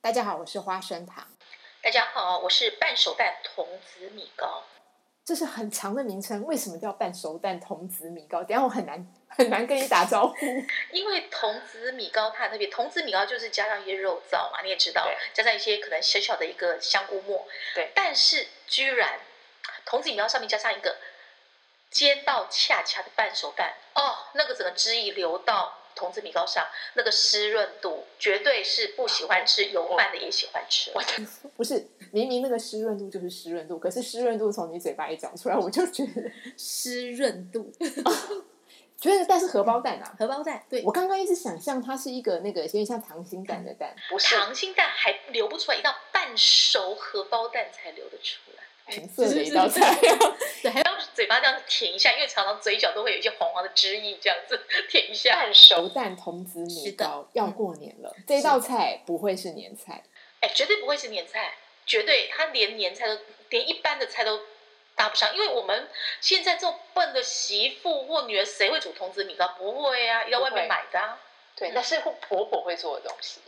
大家好，我是花生糖。大家好，我是半熟蛋童子米糕。这是很长的名称，为什么叫半熟蛋童子米糕？等下我很难 很难跟你打招呼。因为童子米糕它很特别，童子米糕就是加上一些肉燥嘛，你也知道，加上一些可能小小的一个香菇末。对，但是居然童子米糕上面加上一个煎到恰恰的半熟蛋，哦，那个整个汁液流到。童子米糕上那个湿润度，绝对是不喜欢吃油饭的也喜欢吃。我 不是，明明那个湿润度就是湿润度，可是湿润度从你嘴巴里讲出来，我就觉得 湿润度。觉得但是荷包蛋啊，荷包蛋，对我刚刚一直想象它是一个那个有点像溏心蛋的蛋，不是溏心蛋还流不出来，一道半熟荷包蛋才流得出来。红色的一道菜，对，还要嘴巴这样舔一下，因为常常嘴角都会有一些黄黄的汁液，这样子 舔一下。半熟蛋童子米糕要过年了，这道菜不会是年菜，哎，绝对不会是年菜，绝对它连年菜都连一般的菜都搭不上，因为我们现在这种笨的媳妇或女儿，谁会煮童子米糕？不会啊，要外面买的。啊。对，那是婆婆会做的东西。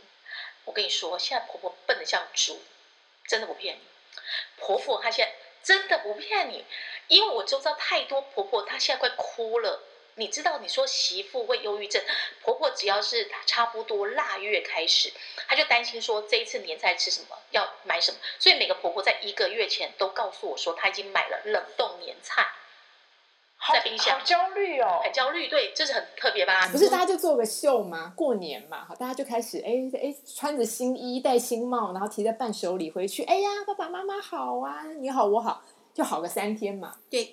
我跟你说，现在婆婆笨的像猪，真的不骗你。婆婆她现在真的不骗你，因为我周遭太多婆婆，她现在快哭了。你知道，你说媳妇会忧郁症，婆婆只要是差不多腊月开始，她就担心说这一次年菜吃什么，要买什么，所以每个婆婆在一个月前都告诉我说，她已经买了冷冻年菜。在冰箱，好焦虑哦，很焦虑。对，这是很特别吧？不是，大家就做个秀嘛，过年嘛，好，大家就开始哎哎，穿着新衣，戴新帽，然后提着伴手礼回去。哎呀，爸爸妈妈好啊，你好我好，就好个三天嘛。对，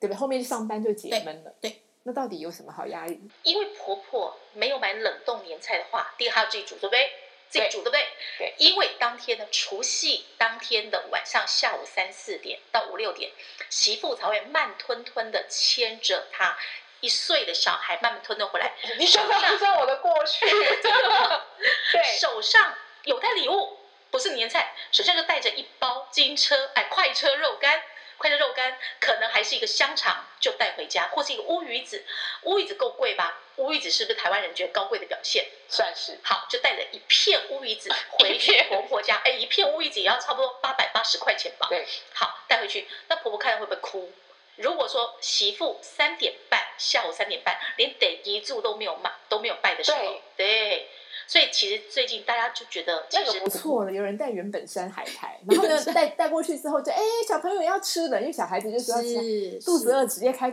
对不对？后面上班就解闷了。对，那到底有什么好压力？因为婆婆没有买冷冻年菜的话，第一她要自己煮，对不对？自己煮对不对？对，因为当天的除夕当天的晚上下午三四点到五六点，媳妇才会慢吞吞的牵着她一岁的小孩慢慢吞吞回来。你手上不知道我的过去，对，手上有带礼物，不是年菜，手上就带着一包金车哎快车肉干。快的肉干可能还是一个香肠，就带回家，或是一个乌鱼子，乌鱼子够贵吧？乌鱼子是不是台湾人觉得高贵的表现？算是。好，就带着一片乌鱼子 回去婆婆家。哎，一片乌鱼子也要差不多八百八十块钱吧？对。好，带回去，那婆婆看了会不会哭？如果说媳妇三点半，下午三点半，连得一柱都没有买，都没有拜的时候，对。所以其实最近大家就觉得那个不错了，有人带原本山海苔，然后呢 带带过去之后就哎小朋友要吃的，因为小孩子就是要吃，肚子饿直接开。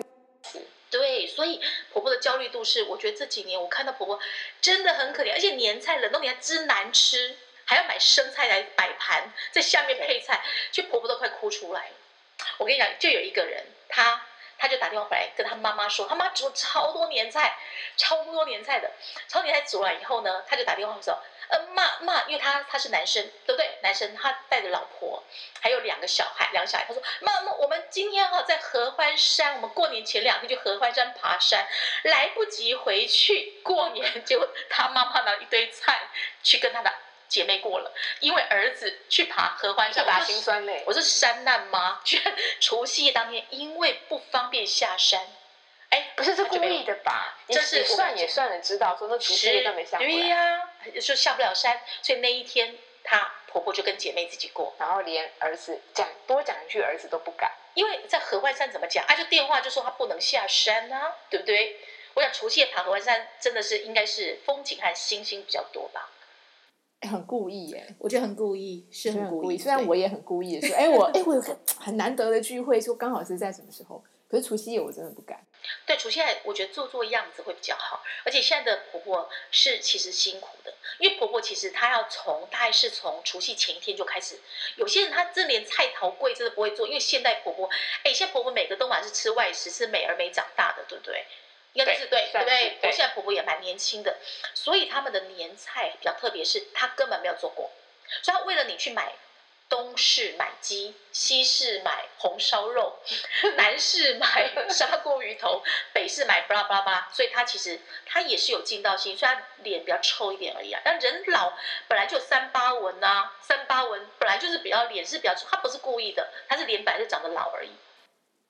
对，所以婆婆的焦虑度是，我觉得这几年我看到婆婆真的很可怜，而且年菜冷冻年菜真难吃，还要买生菜来摆盘，在下面配菜，就婆婆都快哭出来了。我跟你讲，就有一个人他。他就打电话回来跟他妈妈说，他妈煮超多年菜，超多年菜的，超年菜煮完以后呢，他就打电话说，呃，妈妈，因为他他是男生，对不对？男生他带着老婆，还有两个小孩，两个小孩，他说，妈妈，我们今天哈在合欢山，我们过年前两天去合欢山爬山，来不及回去过年，就他妈妈拿一堆菜去跟他的。姐妹过了，因为儿子去爬合欢山，爬心酸嘞。我是山难吗，居然除夕夜当天因为不方便下山，哎，不是这故意的吧？这是算也算了，知道说那除夕夜都没下对呀，就下不了山，所以那一天她婆婆就跟姐妹自己过，然后连儿子讲多讲一句，儿子都不敢，因为在合欢山怎么讲？啊，就电话就说他不能下山啊，对不对？我想除夕夜爬合欢山真的是应该是风景和星星比较多吧。很故意耶，我觉得很故意，是很故意。虽然我也很故意的说，哎，我哎，我有个很难得的聚会，说刚好是在什么时候？可是除夕夜我真的不敢。对，除夕夜我觉得做做样子会比较好。而且现在的婆婆是其实辛苦的，因为婆婆其实她要从大概是从除夕前一天就开始。有些人她真连菜头柜真的不会做，因为现代婆婆，哎，现在婆婆每个都晚是吃外食，是美而美长大的，对不对？应该是对，对不对？我现在婆婆也蛮年轻的，所以他们的年菜比较特别，是她根本没有做过，所以她为了你去买东市买鸡，西市买红烧肉，南市买砂锅鱼头，北市买巴拉巴拉巴拉，所以她其实她也是有劲道性，虽然脸比较臭一点而已啊。但人老本来就三八纹呐，三八纹本来就是比较脸是比较，她不是故意的，她是脸本来就长得老而已。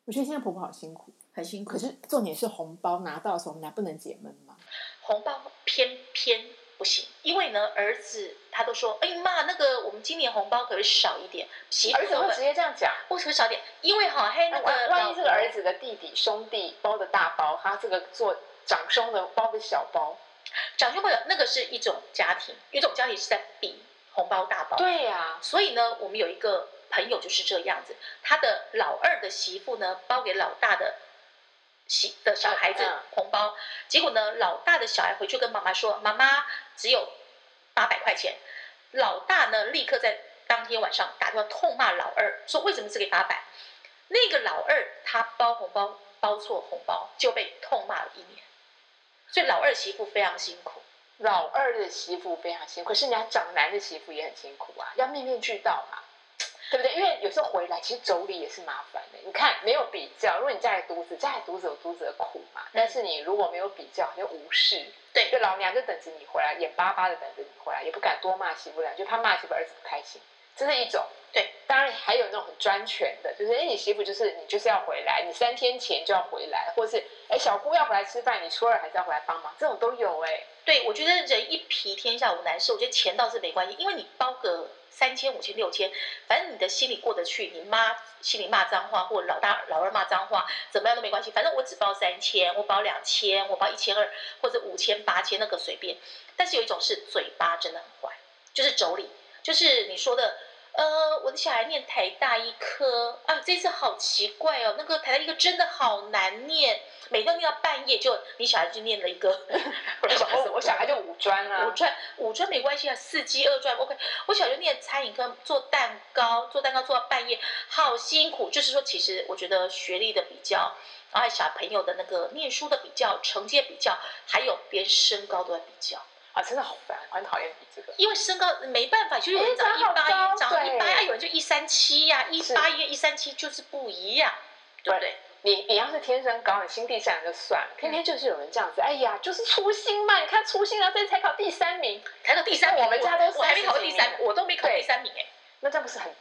我觉得现在婆婆好辛苦。很辛苦，可是重点是红包拿到的时候，我们俩不能解闷吗？红包偏偏不行，因为呢，儿子他都说，哎妈，那个我们今年红包可是少一点。媳妇儿子会直接这样讲，为什么少点？因为哈，嘿，那个万一这个儿子的弟弟兄弟包的大包，他这个做长兄的包的小包，长兄包那个是一种家庭，一种家庭是在比红包大包。对呀，所以呢，我们有一个朋友就是这样子，他的老二的媳妇呢，包给老大的。喜的小孩子红包，结果呢，老大的小孩回去跟妈妈说：“妈妈只有八百块钱。”老大呢，立刻在当天晚上打电话痛骂老二，说：“为什么只给八百？”那个老二他包红包包错红包，就被痛骂了一年。所以老二媳妇非常辛苦，老二的媳妇非常辛苦，可是人家长男的媳妇也很辛苦啊，要面面俱到嘛。对不对？因为有时候回来，其实妯娌也是麻烦的。你看，没有比较，如果你家里独子，家里独子有独子的苦嘛。但是你如果没有比较，就无视。对，就老娘就等着你回来，眼巴巴的等着你回来，也不敢多骂媳妇俩，就怕骂媳妇儿子不开心。这是一种。对，当然还有那种很专权的，就是哎，你媳妇就是你就是要回来，你三天前就要回来，或是哎小姑要回来吃饭，你初二还是要回来帮忙，这种都有哎。对，我觉得人一皮天下无难事，我觉得钱倒是没关系，因为你包个。三千、五千、六千，反正你的心里过得去。你妈心里骂脏话，或老大、老二骂脏话，怎么样都没关系。反正我只报三千，我报两千，我报一千二，或者五千、八千，那个随便。但是有一种是嘴巴真的很坏，就是妯娌，就是你说的。呃，我的小孩念台大医科啊，这次好奇怪哦，那个台大医科真的好难念，每天念到半夜，就你小孩就念了一个，我我小孩就五专啊，五专五专没关系啊，四技二专 OK，我小学念餐饮科，做蛋糕，做蛋糕做到半夜，好辛苦。就是说，其实我觉得学历的比较，然后小朋友的那个念书的比较，成绩比较，还有连身高都在比较。啊，真的好烦，我很讨厌比这个。因为身高没办法，就有人长一八一，长一八一，有人就一三七呀，一八一、一三七就是不一样，对不对？你你要是天生高，你心地善良就算了，偏偏就是有人这样子，哎呀，就是粗心嘛，你看粗心啊，这次才考第三名，才考第三名，我们家都我还没考第三，我都没考第三名哎，那这样不是很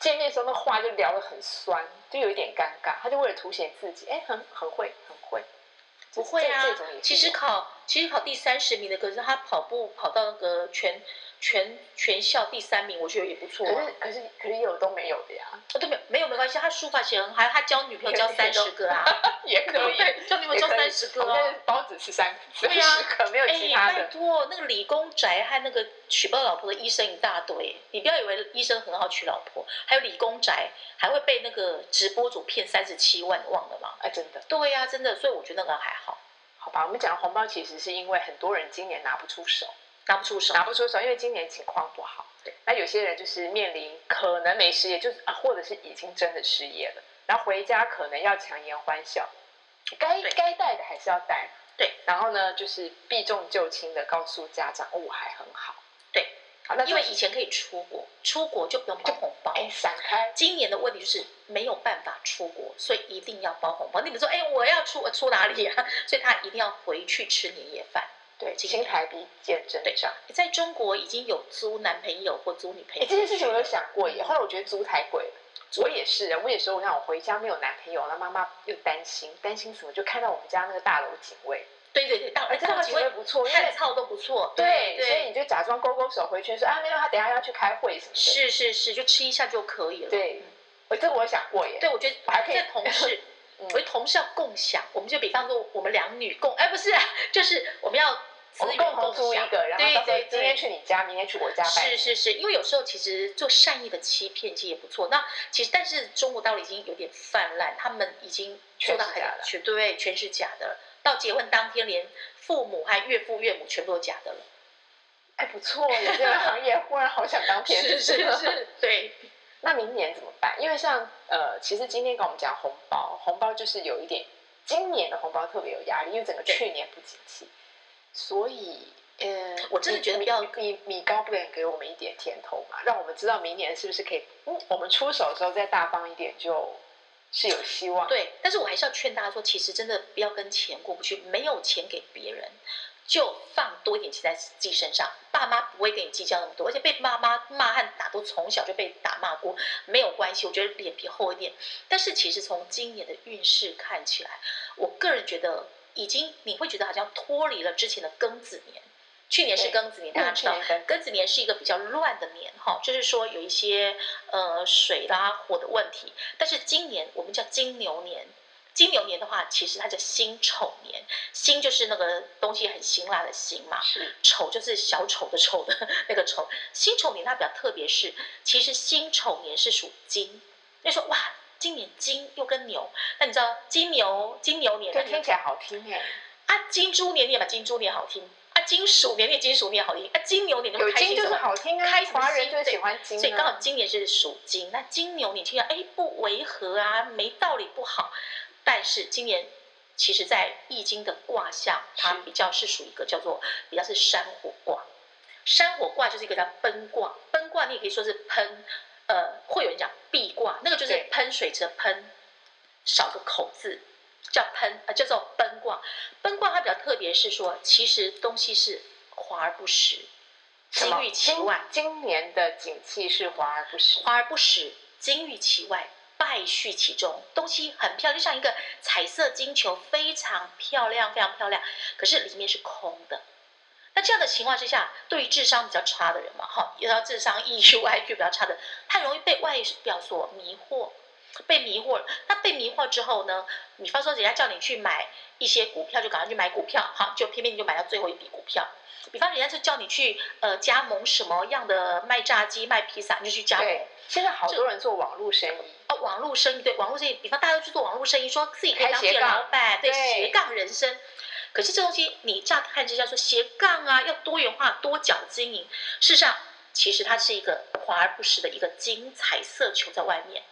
见面时候那话就聊得很酸，就有一点尴尬，他就为了凸显自己，哎，很很会，很会。不会啊，其实考其实考第三十名的，可是他跑步跑到那个全全全校第三名，我觉得也不错。可是可是可是有都没有的呀，都没有没有没关系，他书法写很好，他交女朋友交 三十个啊，也可以，交女朋友交三十个哦。包子吃三对呀，可没有其他的。拜托，那个理工宅和那个娶不到老婆的医生一大堆，你不要以为医生很好娶老婆，还有理工宅还会被那个直播主骗三十七万，忘了吗？哎，真的。对呀，真的，所以我觉得那个还好。好吧，我们讲红包其实是因为很多人今年拿不出手，拿不出手，拿不出手，因为今年情况不好。对，那有些人就是面临可能没失业，就是啊，或者是已经真的失业了，然后回家可能要强颜欢笑，该该带的还是要带。对，然后呢，就是避重就轻的告诉家长，我还很好。对，好，那因为以前可以出国，出国就不用包红包。哎，闪开。今年的问题就是没有办法出国，所以一定要包红包。你们说，哎，我要出，我出哪里啊？所以他一定要回去吃年夜饭。对，新台币见证。对，在中国已经有租男朋友或租女朋友。这件事情我有想过耶，后来我觉得租太贵了。我也是啊，我也说，我想我回家没有男朋友，那妈妈又担心，担心什么？就看到我们家那个大楼警卫。对对对，大而且大楼警卫不错，看操都不错。对，所以你就假装勾勾手回去说啊，没有，他等下要去开会什么的。是是是，就吃一下就可以了。对，我这个我想过耶。对，我觉得我还可以同事，我觉得同事要共享，我们就比方说我们两女共，哎，不是，就是我们要。我们共同租一个，然后到时候今天去你家，明天去我家。是是是，因为有时候其实做善意的欺骗其实也不错。那其实但是中国道理已经有点泛滥，他们已经做到很全对全是假的了。到结婚当天，连父母还岳父岳母全部都假的了。哎，不错，这个行业忽然好想当骗子。是是 是，对。那明年怎么办？因为像呃，其实今天跟我们讲红包，红包就是有一点，今年的红包特别有压力，因为整个去年不景气。所以，呃，我真的觉得比较米米高不能给我们一点甜头嘛，让我们知道明年是不是可以，嗯，我们出手的时候再大方一点，就是有希望。对，但是我还是要劝大家说，其实真的不要跟钱过不去，没有钱给别人，就放多一点钱在自己身上。爸妈不会跟你计较那么多，而且被妈妈骂和打都从小就被打骂过，没有关系。我觉得脸皮厚一点。但是其实从今年的运势看起来，我个人觉得。已经你会觉得好像脱离了之前的庚子年，去年是庚子年，大家知道庚庚子年是一个比较乱的年哈，就是说有一些呃水啦火的问题。但是今年我们叫金牛年，金牛年的话，其实它叫辛丑年，辛就是那个东西很辛辣的辛嘛，是丑就是小丑的丑的那个丑。辛丑年它比较特别是，其实辛丑年是属金。那说哇，今年金又跟牛，那你知道金牛金牛年对，听起来好听哎，啊，金猪年你也把金猪年好听啊，金鼠年你也金鼠年好听啊，金牛年你有金就是？好听啊，开华人就喜欢金啊，所以刚好今年是属金，那金牛你听起来哎不违和啊，没道理不好，但是今年其实在易经的卦象，它比较是属于一个叫做比较是山火卦，山火卦就是一个叫奔卦，奔卦你也可以说是喷，呃，会有人讲壁卦，那个就是喷水池的喷，少个口字。叫喷，呃，叫做奔卦。奔卦它比较特别，是说其实东西是华而不实，金玉其外。今今年的景气是华而不实，华而不实，金玉其外，败絮其中。东西很漂亮，就像一个彩色金球，非常漂亮，非常漂亮，可是里面是空的。那这样的情况之下，对于智商比较差的人嘛，哈，要智商 EQ、IQ 比较差的，他容易被外表所迷惑，被迷惑了。那被迷惑之后呢？比方说，人家叫你去买一些股票，就赶快去买股票，好，就偏偏你就买到最后一笔股票。比方人家就叫你去呃加盟什么样的卖炸鸡、卖披萨，你就去加盟。现在好多人做网络生意，哦，网络生意对网络生意，比方大家都去做网络生意，说自己可以当自己的开斜杠老板，对对斜杠人生。可是这东西你乍看之下说斜杠啊，要多元化、多角经营，事实上其实它是一个华而不实的一个金彩色球在外面。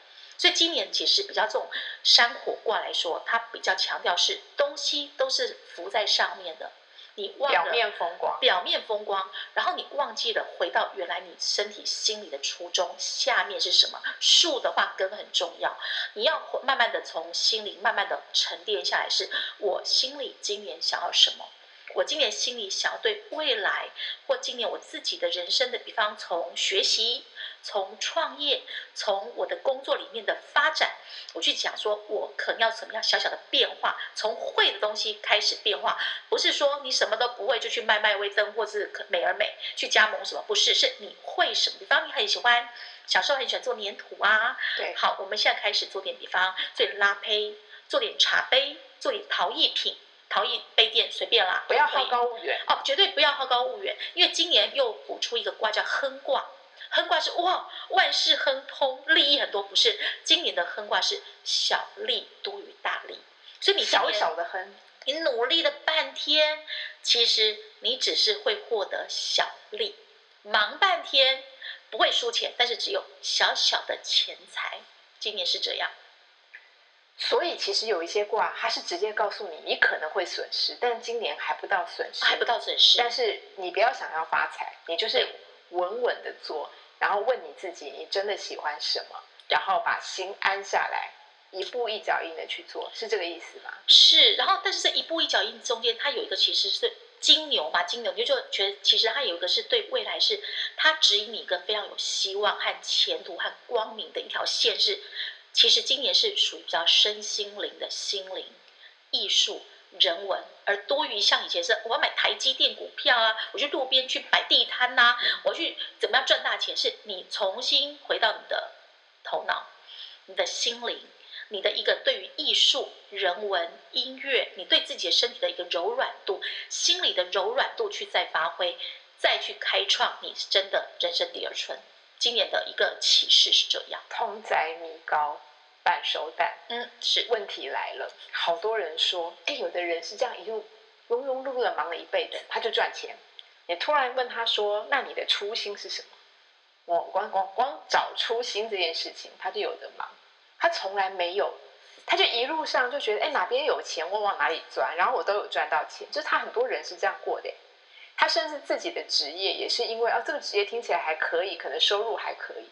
所以今年其实比较这种山火卦来说，它比较强调是东西都是浮在上面的，你忘了表面风光，表面风光，然后你忘记了回到原来你身体心里的初衷，下面是什么？树的话根很重要，你要慢慢的从心里慢慢的沉淀下来，是我心里今年想要什么？我今年心里想要对未来或今年我自己的人生的，比方从学习、从创业、从我的工作里面的发展，我去讲说我可能要什么样小小的变化，从会的东西开始变化，不是说你什么都不会就去卖卖微灯或是美而美去加盟什么，不是，是你会什么。比方你很喜欢，小时候很喜欢做粘土啊，对，好，我们现在开始做点，比方做点拉胚，做点茶杯，做点陶艺品，陶艺杯垫随便啦，不要好高骛远，哦，绝对不要好高骛远，因为今年又补出一个卦叫亨卦。亨卦是哇，万事亨通，利益很多，不是？今年的亨卦是小利多于大利，所以你小小的亨，你努力了半天，其实你只是会获得小利，忙半天不会输钱，但是只有小小的钱财。今年是这样，所以其实有一些卦，它是直接告诉你你可能会损失，但今年还不到损失，还不到损失。但是你不要想要发财，你就是稳稳的做，然后问你自己，你真的喜欢什么，然后把心安下来，一步一脚印的去做，是这个意思吗？是，然后但是这一步一脚印中间，它有一个其实是金牛嘛，金牛你就觉得其实它有一个是对未来是它指引你一个非常有希望和前途和光明的一条线是，其实今年是属于比较身心灵的心灵艺术。人文，而多于像以前是我要买台积电股票啊，我去路边去摆地摊呐、我要去怎么样赚大钱？是你重新回到你的头脑、你的心灵、你的一个对于艺术、人文、音乐，你对自己的身体的一个柔软度、心理的柔软度去再发挥，再去开创你真的人生第二春。今年的一个启示是这样，通宰米糕，半熟蛋。嗯，是问题来了，好多人说，哎，有的人是这样一路庸庸碌碌的忙了一辈子，他就赚钱。你突然问他说，那你的初心是什么？我光光光找初心这件事情，他就有的忙。他从来没有，他就一路上就觉得，哎，哪边有钱我往哪里钻，然后我都有赚到钱。就是他很多人是这样过的。他甚至自己的职业也是因为，哦，这个职业听起来还可以，可能收入还可以。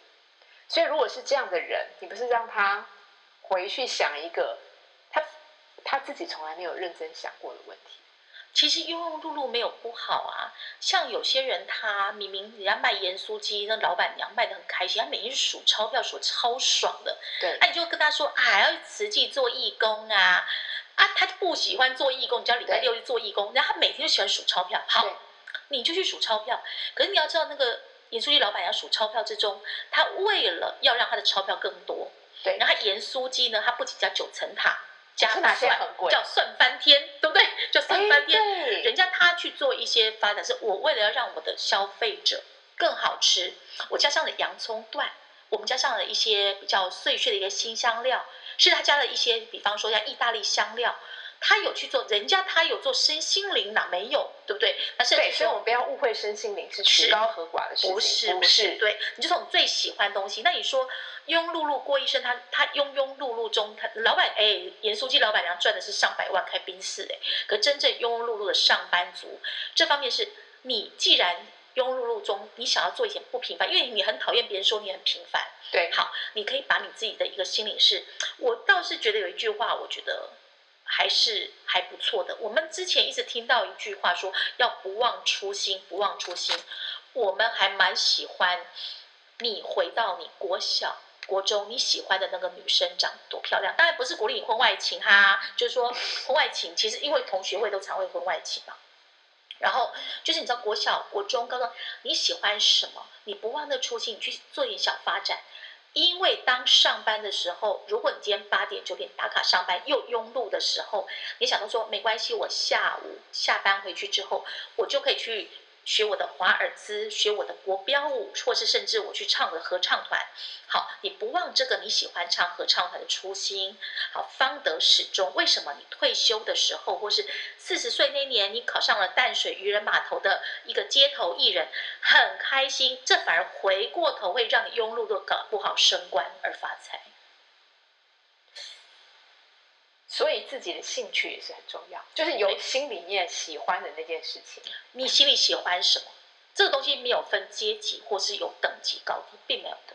所以如果是这样的人，你不是让他回去想一个他他自己从来没有认真想过的问题。其实庸庸碌碌没有不好啊，像有些人他明明人家卖盐酥鸡，那老板娘卖的很开心，他每天数钞票数超爽的，对那、你就跟他说啊，还要实际做义工啊，啊，他不喜欢做义工，你叫礼拜六去做义工，然后他每天就喜欢数钞票。好，你就去数钞票。可是你要知道，那个盐酥鸡老板要数钞票之中，他为了要让他的钞票更多，对，然后盐酥鸡呢，它不仅加九层塔，加大蒜叫蒜翻天，对不对？叫蒜翻天。人家他去做一些发展，是我为了要让我的消费者更好吃，我加上了洋葱段，我们加上了一些比较碎屑的一个新香料，是他加了一些，比方说像意大利香料。他有去做，人家他有做身心灵哪没有，对不对？那甚对，至所以我们不要误会身心灵是是曲高和寡的事情，不是不不是，对，你就从最喜欢的东西。那你说庸碌碌过一生，他他庸庸碌碌中，他老板哎，盐酥鸡老板娘赚的是上百万开宾士哎，可真正庸庸碌碌的上班族，这方面是你既然庸碌碌中，你想要做一点不平凡，因为你很讨厌别人说你很平凡。对，好，你可以把你自己的一个心理是，我倒是觉得有一句话，我觉得还是还不错的。我们之前一直听到一句话说，要不忘初心，不忘初心。我们还蛮喜欢你回到你国小。国中你喜欢的那个女生长得多漂亮？当然不是鼓励你婚外情哈，就是说婚外情，其实因为同学会都常会婚外情嘛。然后就是你知道国小、国中、高中你喜欢什么，你不忘那初心，你去做点小发展。因为当上班的时候，如果你今天八点九点打卡上班又拥路的时候，你想到说没关系，我下午下班回去之后，我就可以去学我的华尔兹，学我的国标舞，或是甚至我去唱我的合唱团。好，你不忘这个你喜欢唱合唱团的初心，好，方得始终。为什么你退休的时候，或是四十岁那年，你考上了淡水渔人码头的一个街头艺人，很开心，这反而回过头会让你庸碌的搞不好升官而发财。所以自己的兴趣也是很重要，就是由心里面喜欢的那件事情。你心里喜欢什么？这个东西没有分阶级，或是有等级高低，并没有的。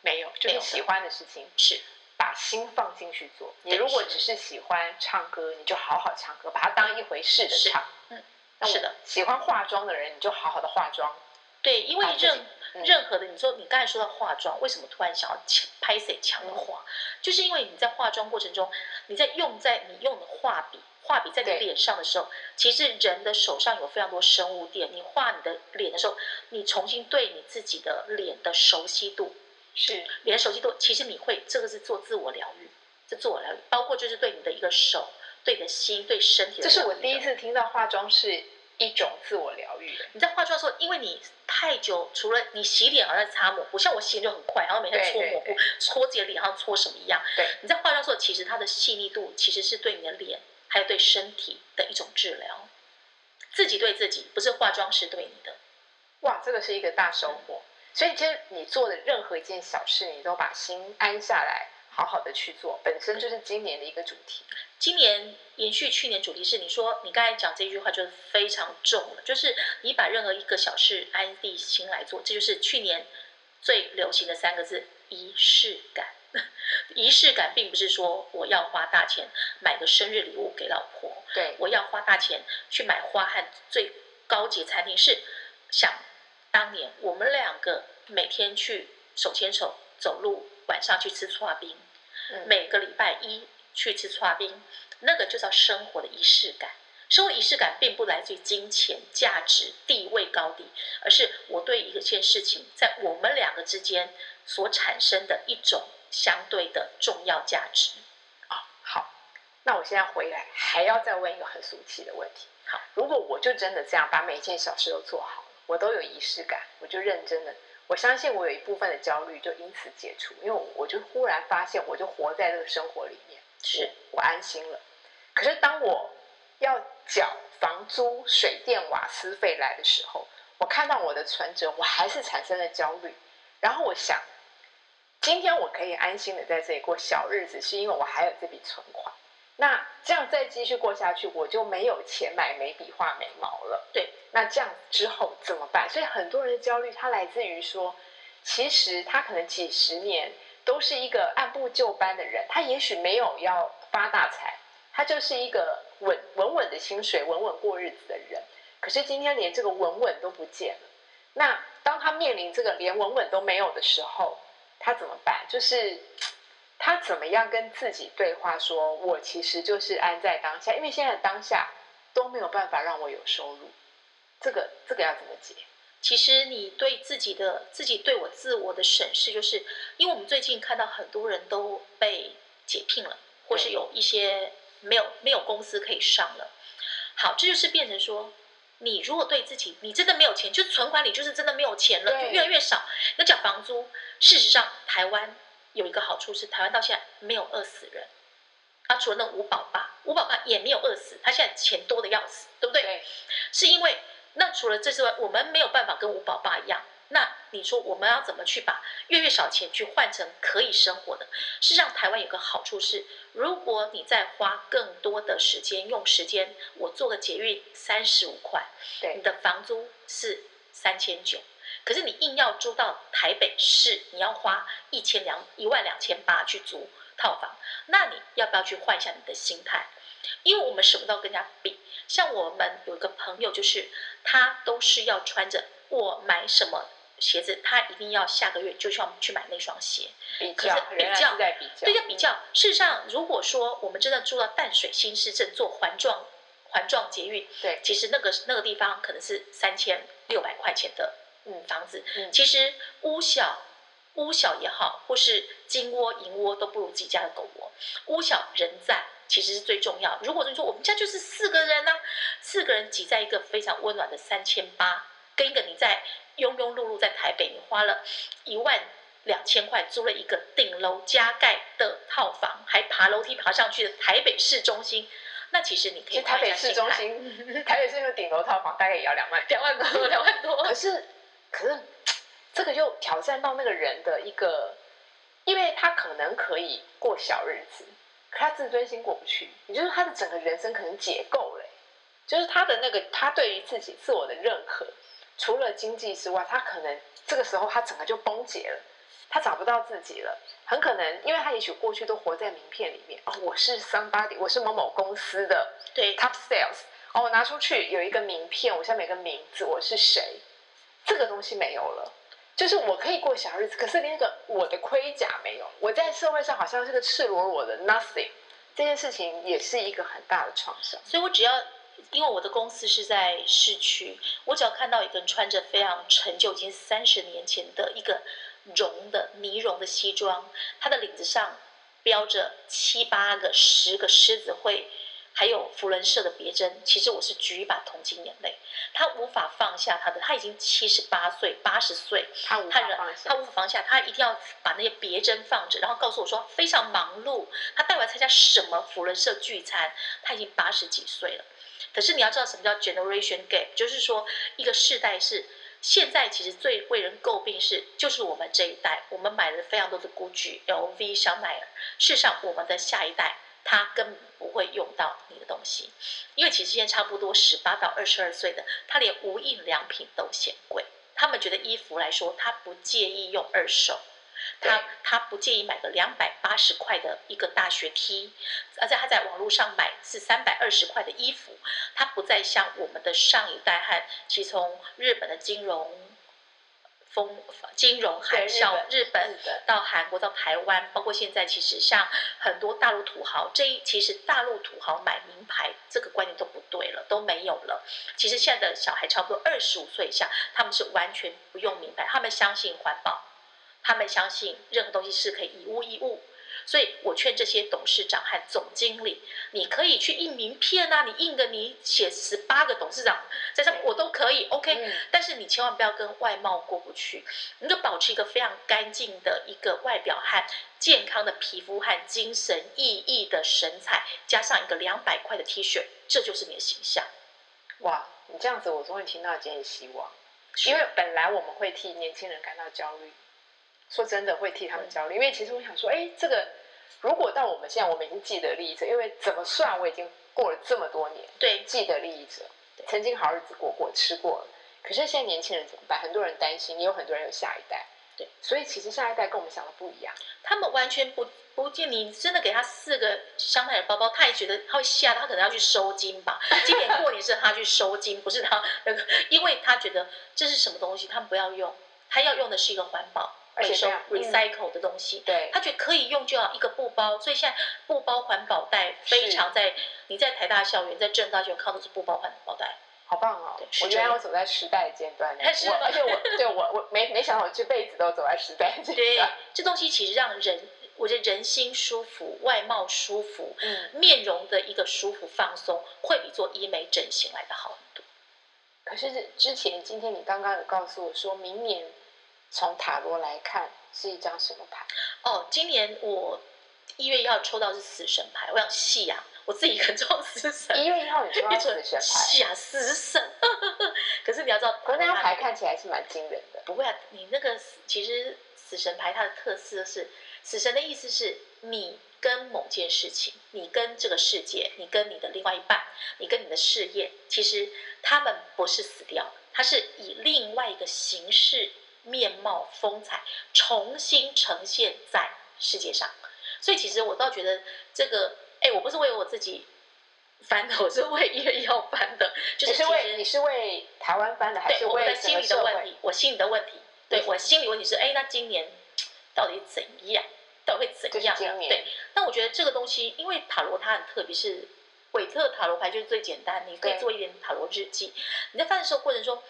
没有，就是喜欢的事情，是把心放进去做。你如果只是喜欢唱歌，你就好好唱歌，把它当一回事的唱。嗯，是的。喜欢化妆的人，你就好好的化妆。对，因为任、嗯任何的，你说你刚才说到化妆，为什么突然想要拍谁强的化？就是因为你在化妆过程中，你在用在你用的画笔，画笔在你对脸上的时候，其实人的手上有非常多生物电。你画你的脸的时候，你重新对你自己的脸的熟悉度，是脸的熟悉度，其实你会这个是做自我疗愈，这自我疗愈，包括就是对你的一个手、对你的心、对身体。这是我第一次听到化妆是一种自我疗愈。你在化妆的时候，因为你太久，除了你洗脸好像擦抹布，像我洗脸就很快，然后每天搓抹布，搓自己的脸，好像搓什么一样。对，你在化妆的时候，其实它的细腻度其实是对你的脸还有对身体的一种治疗，自己对自己，不是化妆师对你的。哇，这个是一个大收获。所以，其实你做的任何一件小事，你都把心安下来，好好的去做，本身就是今年的一个主题。今年延续去年主题是，你说你刚才讲这句话就是非常重了，就是你把任何一个小事安地心来做，这就是去年最流行的三个字——仪式感。仪式感并不是说我要花大钱买个生日礼物给老婆，对，我要花大钱去买花和最高级餐厅，是想当年我们两个每天去手牵手走路，晚上去吃串冰，嗯每个礼拜一去吃串冰，那个就叫生活的仪式感。生活仪式感并不来自于金钱、价值、地位高低，而是我对一件事情在我们两个之间所产生的一种相对的重要价值。啊，好，那我现在回来还要再问一个很俗气的问题。好，如果我就真的这样把每一件小事都做好了，我都有仪式感，我就认真的，我相信我有一部分的焦虑就因此解除，因为我我就忽然发现，我就活在这个生活里面，是我我安心了。可是当我要缴房租、水电、瓦斯费来的时候，我看到我的存折，我还是产生了焦虑。然后我想，今天我可以安心的在这里过小日子，是因为我还有这笔存款。那这样再继续过下去，我就没有钱买眉笔画眉毛了。对，那这样之后怎么办？所以很多人的焦虑，它来自于说，其实他可能几十年都是一个按部就班的人，他也许没有要发大财，他就是一个稳稳稳的薪水、稳稳过日子的人。可是今天连这个稳稳都不见了，那当他面临这个连稳稳都没有的时候，他怎么办？就是他怎么样跟自己对话说，我其实就是安在当下，因为现在的当下都没有办法让我有收入。这个这个要怎么解？其实你对自己的自己对我自我的审视，就是因为我们最近看到很多人都被解聘了，或是有一些没有没有公司可以上了。好，这就是变成说，你如果对自己你真的没有钱，就存款里就是真的没有钱了，就越来越少，要缴房租。事实上，台湾有一个好处是，台湾到现在没有饿死人。啊，除了那五宝爸，五宝爸也没有饿死，他现在钱多的要死，对不对？对，是因为那除了这之外，我们没有办法跟五宝爸一样。那你说我们要怎么去把月月少钱去换成可以生活的？事实上，台湾有个好处是，如果你再花更多的时间，用时间，我做个捷运三十五块，对你的房租是三千九，可是你硬要租到台北市，你要花一千两一万两千八去租套房，那你要不要去换一下你的心态？因为我们什么都要跟人家比。像我们有一个朋友，就是他都是要穿着我买什么鞋子，他一定要下个月就需要去买那双鞋。比可是较，比较在比较，对，要比较。事实上，如果说我们真的住到淡水新市镇做环状环状捷运，对其实那个那个地方可能是三千六百块钱的嗯房子，嗯其实屋小屋小也好，或是金窝银窝都不如自己家的狗窝。屋小人在其实是最重要。如果你说我们家就是四个人呢、四个人挤在一个非常温暖的三千八，跟一个你在庸庸碌碌在台北，你花了一万两千块租了一个顶楼加盖的套房，还爬楼梯爬上去的台北市中心，那其实你可以 台北市中心，台北市的顶楼套房大概也要两万两万多，两万多可。是，可是这个又挑战到那个人的一个，因为他可能可以过小日子，可他自尊心过不去，也就是他的整个人生可能解构了欸，就是他的那个他对于自己自我的认可，除了经济之外，他可能这个时候他整个就崩解了。他找不到自己了，很可能，因为他也许过去都活在名片里面哦，我是 somebody，我是某某公司的对，top sales，哦，我拿出去有一个名片，我下面有个名字，我是谁，这个东西没有了。就是我可以过小日子，可是连个我的盔甲没有，我在社会上好像是个赤裸裸的 nothing，这件事情也是一个很大的创伤。所以我只要，因为我的公司是在市区，我只要看到一个人穿着非常陈旧，已经三十年前的一个绒的呢绒的西装，它的领子上标着七八个、十个狮子会，还有福伦社的别针，其实我是举一把同情眼泪。他无法放下他的，他已经七十八岁、八十岁，他无法放下他，无法放下，他一定要把那些别针放着，然后告诉我说非常忙碌，他带我来参加什么福伦社聚餐，他已经八十几岁了。可是你要知道什么叫 generation gap，就是说一个世代是现在其实最为人诟病是，就是我们这一代，我们买了非常多的 GUCCI、LV、香奈儿，事实上我们的下一代他根本不会用到你的东西，因为其实现在差不多十八到二十二岁的，他连无印良品都嫌贵。他们觉得衣服来说，他不介意用二手，他他不介意买个两百八十块的一个大学 T，而且他在网络上买是三百二十块的衣服，他不再像我们的上一代和其实从日本的金融风金融海啸，日本到韩国到台湾，包括现在其实像很多大陆土豪，这一其实大陆土豪买名牌这个观念都不对了，都没有了。其实现在的小孩差不多二十五岁以下，他们是完全不用名牌，他们相信环保，他们相信任何东西是可以以物易物。所以我劝这些董事长和总经理，你可以去印名片啊，你印个你写十八个董事长在上面，我都可以，OK。嗯但是你千万不要跟外貌过不去，你就保持一个非常干净的一个外表和健康的皮肤和精神奕奕的神采，加上一个两百块的 T 恤，这就是你的形象。哇，你这样子，我终于听到一点希望。因为本来我们会替年轻人感到焦虑，说真的会替他们焦虑，因为其实我想说，哎，这个如果到我们现在，我们已经既得利益者，因为怎么算我已经过了这么多年，对既得利益者，曾经好日子过过，吃过了。可是现在年轻人怎么办？很多人担心，也有很多人有下一代，对，所以其实下一代跟我们想的不一样。他们完全不不见你真的给他四个香奈儿包包，他也觉得他会吓，他可能要去收金吧。今年过年是他去收金，不是他那个，因为他觉得这是什么东西，他们不要用，他要用的是一个环保、而且这样、嗯 recycle 的东西。对，他觉得可以用就要，一个布包，所以现在布包环保袋非常在你在台大校园、在正大校园看到都是布包环保袋，好棒哦我原来我走在时代的尖端但，是我而且我对我我没没想到我这辈子都走在时代的尖对端。，这东西其实让人，我觉得人心舒服，外貌舒服，嗯，面容的一个舒服放松，会比做医美整形来的好很多。可是之前今天你刚刚有告诉我说，明年从塔罗来看是一张什么牌？哦，今年我一月一号抽到是死神牌，我想戏啊，我自己很抽死神，一月一号你抽到 死神牌，戏啊死神。可是你要知道，可是那张牌看起来是蛮惊人的。不会啊，你那个死其实死神牌它的特色是，死神的意思是你跟某件事情，你跟这个世界，你跟你的另外一半，你跟你的事业，其实他们不是死掉，它是以另外一个形式、面貌、风采重新呈现在世界上。所以其实我倒觉得这个，哎，我不是为我自己翻的，我是为一月要翻的，就是你是其实为你是为台湾翻的，还是为心理的？问题，我心里的问题，对嗯我心理问题是，哎，那今年到底怎样？到底会怎样对，但我觉得这个东西，因为塔罗它很特别，是韦特塔罗牌就是最简单，你可以做一点塔罗日记。你在翻的时候过程中，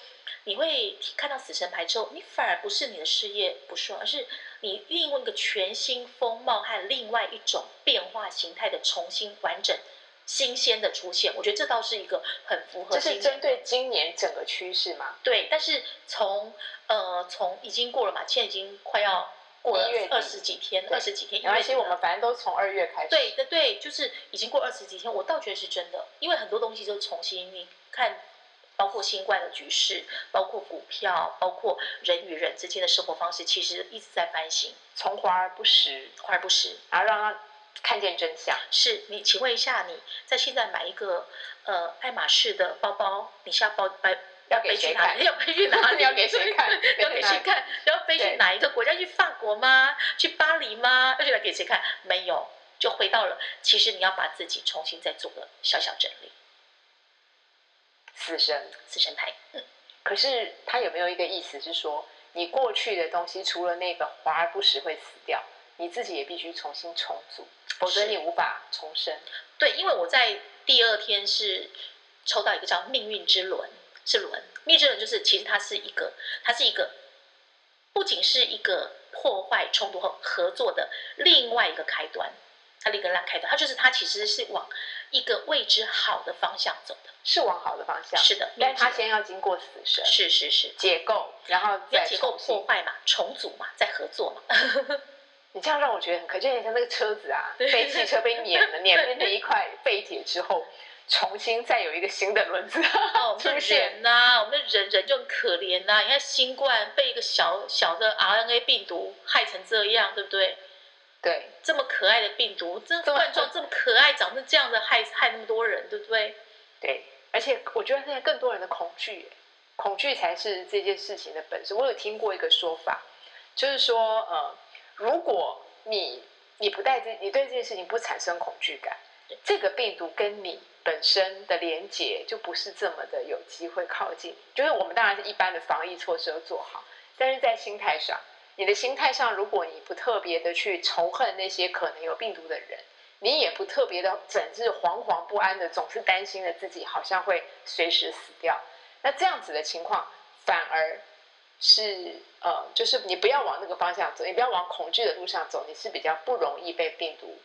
你会看到死神牌之后，你反而不是你的事业不顺，而是你运用一个全新风貌和另外一种变化形态的重新完整。新鲜的出现，我觉得这倒是一个很符合这是针对今年整个趋势吗？对，但是从呃从已经过了嘛，现在已经快要过了一月二十几天，二十几天，没关系，一月底了我们反正都从二月开始。对对对，就是已经过二十几天，我倒觉得是真的，因为很多东西就重新你看，包括新冠的局势，包括股票，包括人与人之间的生活方式，其实一直在翻新，从华而不实，华而不实。然后让他看见真相。是你，请问一下，你在现在买一个呃爱马仕的包包，你是要包背要给背 去哪里？谁看？要飞去哪里？要给谁看要给谁看？要飞去哪一个国家？去法国吗？去巴黎吗？要去来给谁看？没有，就回到了。其实你要把自己重新再做个小小整理。死神。死神牌，嗯，可是他有没有一个意思是说，你过去的东西除了那个华而不实会死掉，你自己也必须重新重组，否则你无法重生。对，因为我在第二天是抽到一个叫命运之轮，是轮。命运之轮就是其实它是一个，它是一个，不仅是一个破坏冲突和合作的另外一个开端，它另一个开端，它就是它其实是往一个未知好的方向走的。是往好的方向，是的，但是他命运之先要经过死神。是是是，解构，然后再要结构破坏嘛，重组嘛，再合作嘛。你这样让我觉得很可，就有点像那个车子啊，对。废汽车被碾了，碾变成一块废铁之后，重新再有一个新的轮子哦，我们。人呐、我们的人人就很可怜呐、你看新冠被一个小小的 RNA 病毒害成这样，对不对？对，这么可爱的病毒，这冠状这么可爱，长成这样的，害害那么多人，对不对？对，而且我觉得现在更多人的恐惧，恐惧才是这件事情的本质。我有听过一个说法，就是说，呃，如果你你不带这，你对这件事情不产生恐惧感，这个病毒跟你本身的连接就不是这么的有机会靠近。就是我们当然是一般的防疫措施都做好，但是在心态上，你的心态上，如果你不特别的去仇恨那些可能有病毒的人。你也不特别的整日惶惶不安的，总是担心着自己好像会随时死掉。那这样子的情况，反而是呃，就是你不要往那个方向走，你不要往恐惧的路上走，你是比较不容易被病毒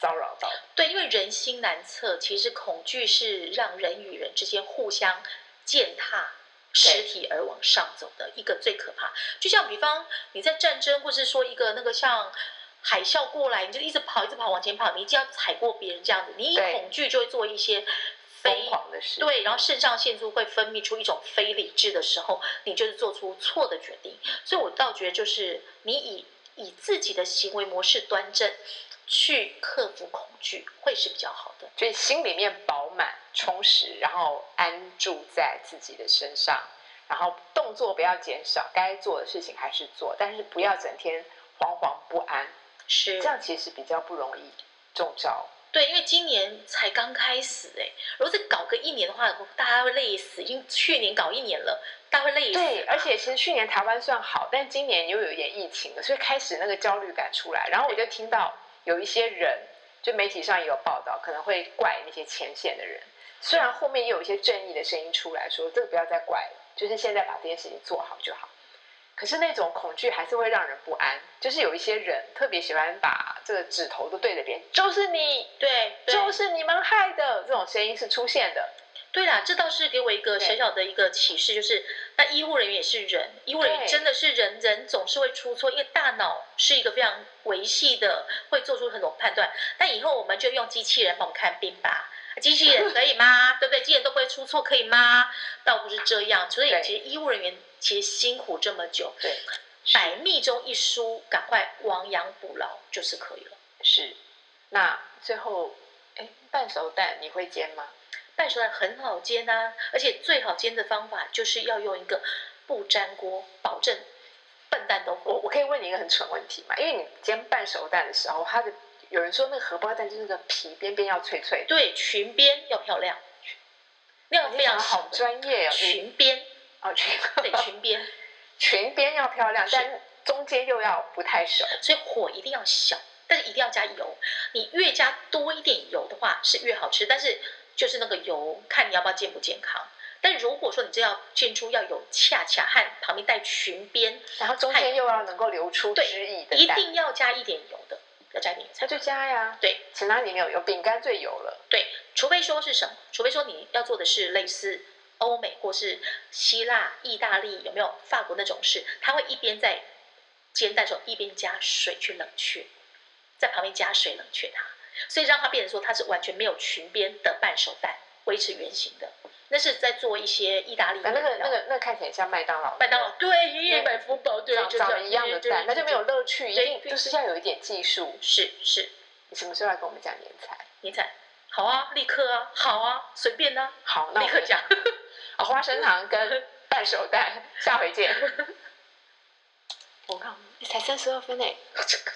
骚扰到的。对，因为人心难测，其实恐惧是让人与人之间互相践踏。实体而往上走的一个最可怕，就像比方你在战争，或是说一个那个像海啸过来，你就一直跑，一直跑往前跑，你一定要踩过别人这样子，你一恐惧就会做一些疯非狂的事，对，然后肾上腺素会分泌出一种非理智的时候，你就是做出错的决定。所以我倒觉得，就是你以以自己的行为模式端正，去克服恐惧，会是比较好的。所以心里面饱满、充实，然后安住在自己的身上，然后动作不要减少，该做的事情还是做，但是不要整天惶惶不安，是这样其实比较不容易中招。对，因为今年才刚开始哎，如果再搞个一年的话，大家会累死。已经去年搞一年了，大家会累死。对，而且其实去年台湾算好，但今年又有一点疫情了，所以开始那个焦虑感出来。然后我就听到有一些人，就媒体上也有报道，可能会怪那些前线的人，虽然后面也有一些正义的声音出来说，这个不要再怪了，就是现在把这件事情做好就好。可是那种恐惧还是会让人不安，就是有一些人特别喜欢把这个指头都对着别人，就是你，对，对就是你们害的，这种声音是出现的。对啦，这倒是给我一个小小的一个启示，就是那医护人员也是人，医护人员真的是人，人总是会出错，因为大脑是一个非常维系的，会做出很多判断。那以后我们就用机器人帮我们看病吧，机器人可以吗？对不对？机器人都不会出错，可以吗？倒不是这样，所以其实医护人员其实辛苦这么久，对，百密中一疏，赶快亡羊补牢就是可以了。是。那最后，哎，半熟蛋你会煎吗？半熟蛋很好煎啊，而且最好煎的方法就是要用一个不粘锅，保证笨蛋都会。我我可以问你一个很蠢问题嘛？因为你煎半熟蛋的时候，它的有人说那个荷包蛋就是那个皮边边要脆脆，对，裙边要漂亮，那样你非常好专业哦。裙边，哦裙对裙边，裙边要漂亮，是但中间又要不太熟。所以火一定要小，但是一定要加油。你越加多一点油的话是越好吃，但是就是那个油看你要不要健不健康。但如果说你这要煎出要有恰恰和旁边带裙边，然后中间又要能够流出汁液的，一定要加一点油的，要加一点油才那就加呀。对。其他里面有油，饼干最油了。对，除非说是什么？除非说你要做的是类似欧美或是希腊、意大利，有没有法国那种事，它会一边在煎蛋的时候一边加水去冷却，在旁边加水冷却它，所以让它变成说它是完全没有裙边的半手蛋，维持圆形的。那是在做一些意大利那那个那个那个看起来像麦当劳，麦当劳对爷爷买福宝对，一样的蛋，那就没有乐趣，一对定就是要有一点技术。是是你什么时候来跟我们讲年菜？你猜好啊，立刻啊，好啊，随便啊，好，那立刻讲。啊，花生糖跟 半熟蛋，下回见。我看才三十二分诶，这 个